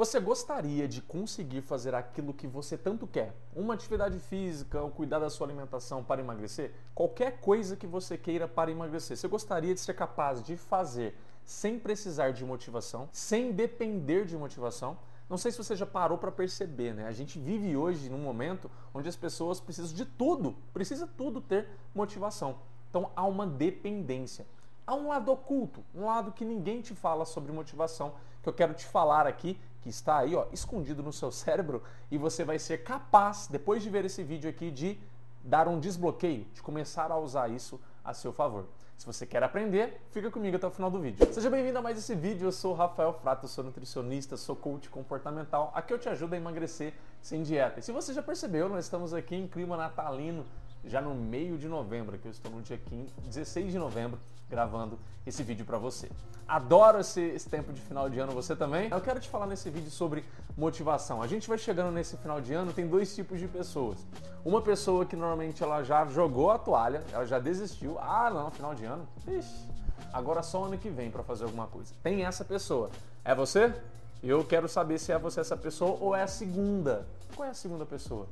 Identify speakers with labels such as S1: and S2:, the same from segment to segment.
S1: Você gostaria de conseguir fazer aquilo que você tanto quer? Uma atividade física, ou cuidar da sua alimentação para emagrecer? Qualquer coisa que você queira para emagrecer. Você gostaria de ser capaz de fazer sem precisar de motivação, sem depender de motivação? Não sei se você já parou para perceber, né? A gente vive hoje num momento onde as pessoas precisam de tudo, precisa tudo ter motivação. Então há uma dependência. Há um lado oculto, um lado que ninguém te fala sobre motivação, que eu quero te falar aqui, que está aí, ó, escondido no seu cérebro, e você vai ser capaz, depois de ver esse vídeo aqui, de dar um desbloqueio, de começar a usar isso a seu favor. Se você quer aprender, fica comigo até o final do vídeo. Seja bem-vindo a mais esse vídeo. Eu sou o Rafael Frato, sou nutricionista, sou coach comportamental. Aqui eu te ajudo a emagrecer sem dieta. E se você já percebeu, nós estamos aqui em clima natalino, já no meio de novembro, que eu estou no dia 15, 16 de novembro, gravando esse vídeo para você. Adoro esse, esse, tempo de final de ano, você também? Eu quero te falar nesse vídeo sobre motivação. A gente vai chegando nesse final de ano, tem dois tipos de pessoas. Uma pessoa que normalmente ela já jogou a toalha, ela já desistiu. Ah, não, final de ano? Ixi, agora só ano que vem para fazer alguma coisa. Tem essa pessoa. É você? Eu quero saber se é você essa pessoa ou é a segunda. Qual é a segunda pessoa?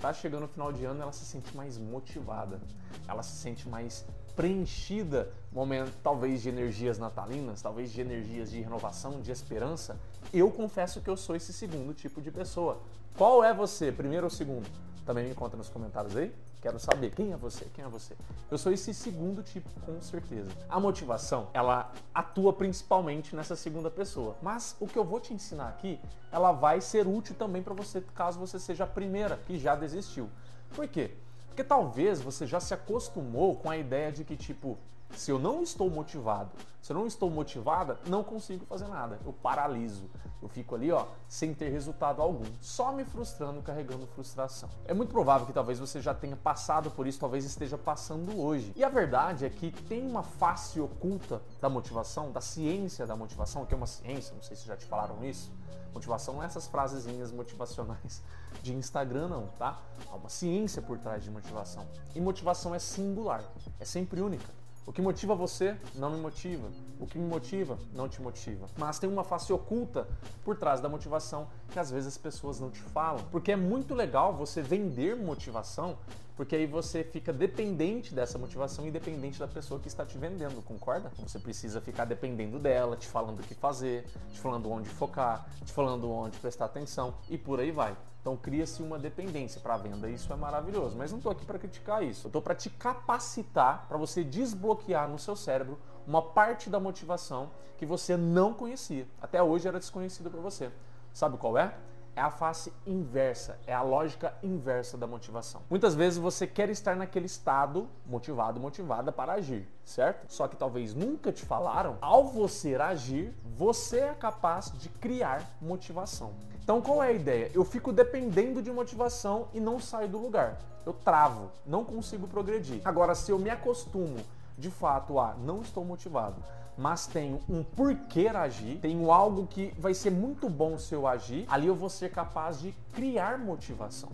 S1: Tá chegando o final de ano, ela se sente mais motivada. Ela se sente mais preenchida, momento talvez de energias natalinas, talvez de energias de renovação, de esperança, eu confesso que eu sou esse segundo tipo de pessoa. Qual é você, primeiro ou segundo? Também me conta nos comentários aí. Quero saber quem é você, quem é você. Eu sou esse segundo tipo, com certeza. A motivação, ela atua principalmente nessa segunda pessoa. Mas o que eu vou te ensinar aqui, ela vai ser útil também para você, caso você seja a primeira que já desistiu. Por quê? Porque talvez você já se acostumou com a ideia de que, tipo, se eu não estou motivado, se eu não estou motivada, não consigo fazer nada. Eu paraliso. Eu fico ali, ó, sem ter resultado algum, só me frustrando, carregando frustração. É muito provável que talvez você já tenha passado por isso, talvez esteja passando hoje. E a verdade é que tem uma face oculta da motivação, da ciência da motivação, que é uma ciência, não sei se já te falaram isso Motivação não é essas frasezinhas motivacionais de Instagram, não, tá? Há uma ciência por trás de motivação. E motivação é singular, é sempre única. O que motiva você não me motiva. O que me motiva não te motiva. Mas tem uma face oculta por trás da motivação que às vezes as pessoas não te falam. Porque é muito legal você vender motivação, porque aí você fica dependente dessa motivação e dependente da pessoa que está te vendendo, concorda? Você precisa ficar dependendo dela, te falando o que fazer, te falando onde focar, te falando onde prestar atenção e por aí vai. Então cria-se uma dependência para a venda. Isso é maravilhoso. Mas não estou aqui para criticar isso. Eu estou para te capacitar para você desbloquear no seu cérebro uma parte da motivação que você não conhecia. Até hoje era desconhecida para você. Sabe qual é? é a face inversa, é a lógica inversa da motivação. Muitas vezes você quer estar naquele estado motivado, motivada para agir, certo? Só que talvez nunca te falaram, ao você agir, você é capaz de criar motivação. Então qual é a ideia? Eu fico dependendo de motivação e não saio do lugar. Eu travo, não consigo progredir. Agora, se eu me acostumo de fato a não estou motivado, mas tenho um porquê agir, tenho algo que vai ser muito bom se eu agir, ali eu vou ser capaz de criar motivação.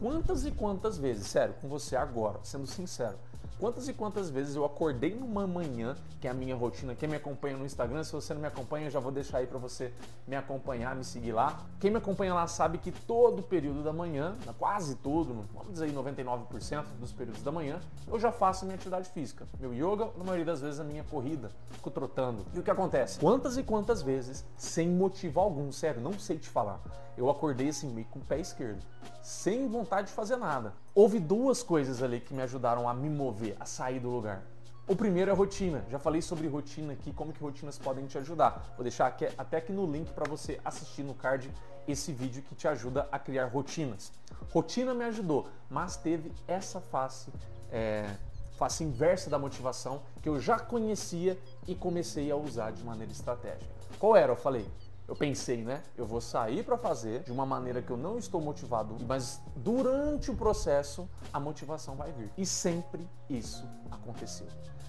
S1: Quantas e quantas vezes, sério, com você agora, sendo sincero, Quantas e quantas vezes eu acordei numa manhã, que é a minha rotina, quem me acompanha no Instagram, se você não me acompanha, eu já vou deixar aí para você me acompanhar, me seguir lá. Quem me acompanha lá sabe que todo período da manhã, quase todo, vamos dizer aí 99% dos períodos da manhã, eu já faço minha atividade física. Meu yoga, na maioria das vezes a minha corrida, fico trotando. E o que acontece? Quantas e quantas vezes, sem motivo algum, sério, não sei te falar, eu acordei assim meio com o pé esquerdo, sem vontade de fazer nada. Houve duas coisas ali que me ajudaram a me mover, a sair do lugar. O primeiro é rotina. Já falei sobre rotina aqui, como que rotinas podem te ajudar. Vou deixar aqui, até aqui no link para você assistir no card esse vídeo que te ajuda a criar rotinas. Rotina me ajudou, mas teve essa face, é, face inversa da motivação que eu já conhecia e comecei a usar de maneira estratégica. Qual era? Eu falei, eu pensei, né? Eu vou sair para fazer de uma maneira que eu não estou motivado, mas durante o processo a motivação vai vir. E sempre isso aconteceu.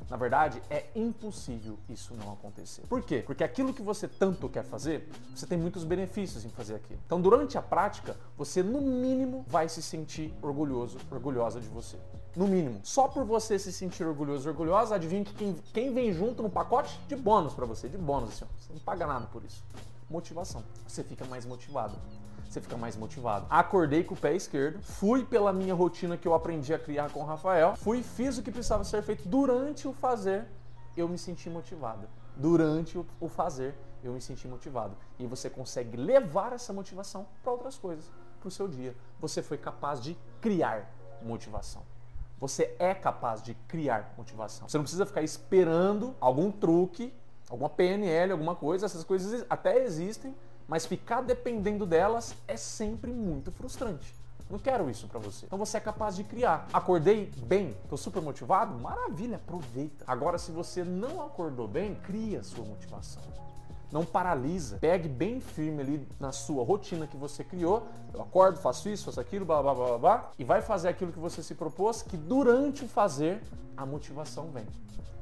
S1: Na verdade, é impossível isso não acontecer. Por quê? Porque aquilo que você tanto quer fazer, você tem muitos benefícios em fazer aquilo. Então, durante a prática, você no mínimo vai se sentir orgulhoso, orgulhosa de você. No mínimo. Só por você se sentir orgulhoso, orgulhosa, adivinha que quem, quem vem junto no pacote de bônus para você, de bônus, assim, ó. Você não paga nada por isso motivação. Você fica mais motivado. Você fica mais motivado. Acordei com o pé esquerdo, fui pela minha rotina que eu aprendi a criar com o Rafael, fui fiz o que precisava ser feito durante o fazer, eu me senti motivado. Durante o fazer, eu me senti motivado. E você consegue levar essa motivação para outras coisas, para o seu dia. Você foi capaz de criar motivação. Você é capaz de criar motivação. Você não precisa ficar esperando algum truque, alguma PNL, alguma coisa. Essas coisas até existem, mas ficar dependendo delas é sempre muito frustrante. Não quero isso para você. Então você é capaz de criar. Acordei bem, tô super motivado? Maravilha, aproveita. Agora, se você não acordou bem, cria sua motivação não paralisa. Pegue bem firme ali na sua rotina que você criou. Eu acordo, faço isso, faço aquilo, blá blá blá blá, e vai fazer aquilo que você se propôs, que durante o fazer a motivação vem.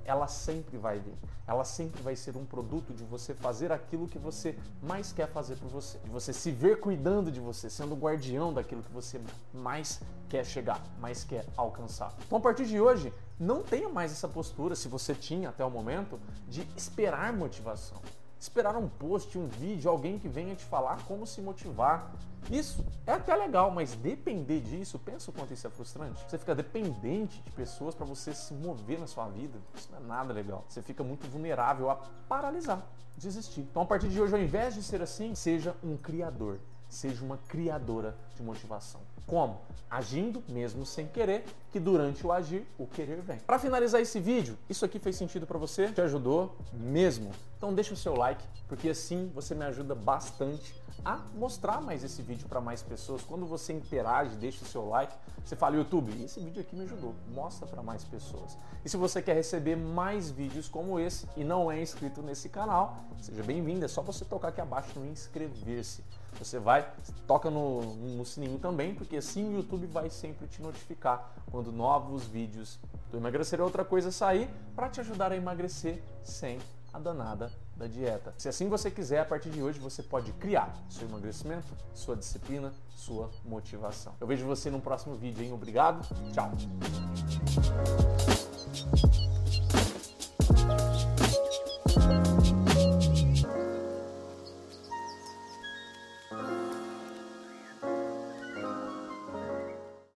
S1: Ela sempre vai vir. Ela sempre vai ser um produto de você fazer aquilo que você mais quer fazer por você. De você se ver cuidando de você, sendo guardião daquilo que você mais quer chegar, mais quer alcançar. Então, a partir de hoje, não tenha mais essa postura, se você tinha até o momento, de esperar motivação esperar um post, um vídeo, alguém que venha te falar como se motivar. Isso é até legal, mas depender disso, pensa o quanto isso é frustrante. Você fica dependente de pessoas para você se mover na sua vida. Isso não é nada legal. Você fica muito vulnerável a paralisar, desistir. Então, a partir de hoje, ao invés de ser assim, seja um criador, seja uma criadora de motivação. Como? Agindo, mesmo sem querer, que durante o agir, o querer vem. Para finalizar esse vídeo, isso aqui fez sentido para você? Te ajudou mesmo? Então deixa o seu like, porque assim você me ajuda bastante a mostrar mais esse vídeo para mais pessoas. Quando você interage, deixa o seu like, você fala YouTube, esse vídeo aqui me ajudou, mostra para mais pessoas. E se você quer receber mais vídeos como esse e não é inscrito nesse canal, seja bem-vindo, é só você tocar aqui abaixo no inscrever-se. Você vai, toca no, no sininho também, porque assim o YouTube vai sempre te notificar quando novos vídeos do Emagrecer é Outra Coisa sair para te ajudar a emagrecer sem a danada da dieta. Se assim você quiser, a partir de hoje você pode criar seu emagrecimento, sua disciplina, sua motivação. Eu vejo você no próximo vídeo, hein? Obrigado, tchau!